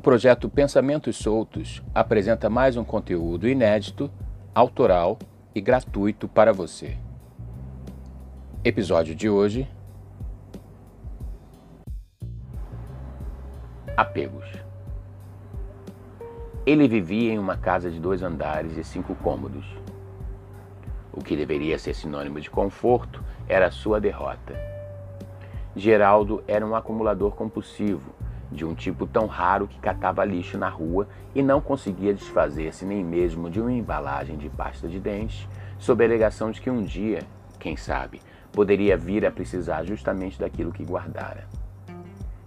projeto Pensamentos Soltos apresenta mais um conteúdo inédito, autoral e gratuito para você. Episódio de hoje: Apegos. Ele vivia em uma casa de dois andares e cinco cômodos. O que deveria ser sinônimo de conforto era sua derrota. Geraldo era um acumulador compulsivo de um tipo tão raro que catava lixo na rua e não conseguia desfazer-se nem mesmo de uma embalagem de pasta de dente, sob a alegação de que um dia, quem sabe, poderia vir a precisar justamente daquilo que guardara.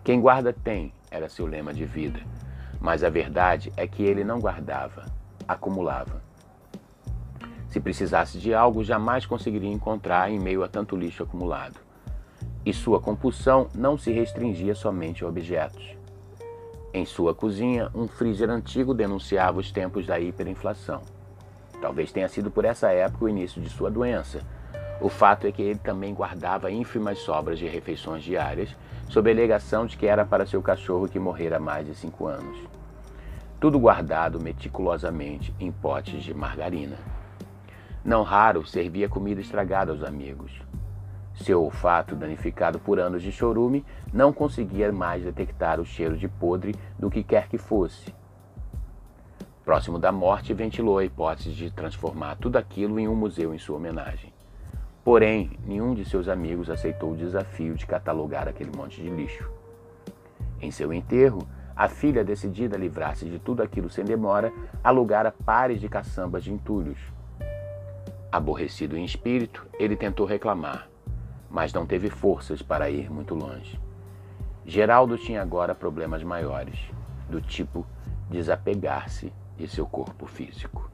Quem guarda tem, era seu lema de vida, mas a verdade é que ele não guardava, acumulava. Se precisasse de algo, jamais conseguiria encontrar em meio a tanto lixo acumulado e sua compulsão não se restringia somente a objetos. Em sua cozinha, um freezer antigo denunciava os tempos da hiperinflação. Talvez tenha sido por essa época o início de sua doença. O fato é que ele também guardava ínfimas sobras de refeições diárias, sob a alegação de que era para seu cachorro que morrera há mais de cinco anos. Tudo guardado meticulosamente em potes de margarina. Não raro servia comida estragada aos amigos. Seu olfato, danificado por anos de chorume, não conseguia mais detectar o cheiro de podre do que quer que fosse. Próximo da morte, ventilou a hipótese de transformar tudo aquilo em um museu em sua homenagem. Porém, nenhum de seus amigos aceitou o desafio de catalogar aquele monte de lixo. Em seu enterro, a filha, decidida a livrar-se de tudo aquilo sem demora, alugara pares de caçambas de entulhos. Aborrecido em espírito, ele tentou reclamar, mas não teve forças para ir muito longe. Geraldo tinha agora problemas maiores, do tipo desapegar-se de seu corpo físico.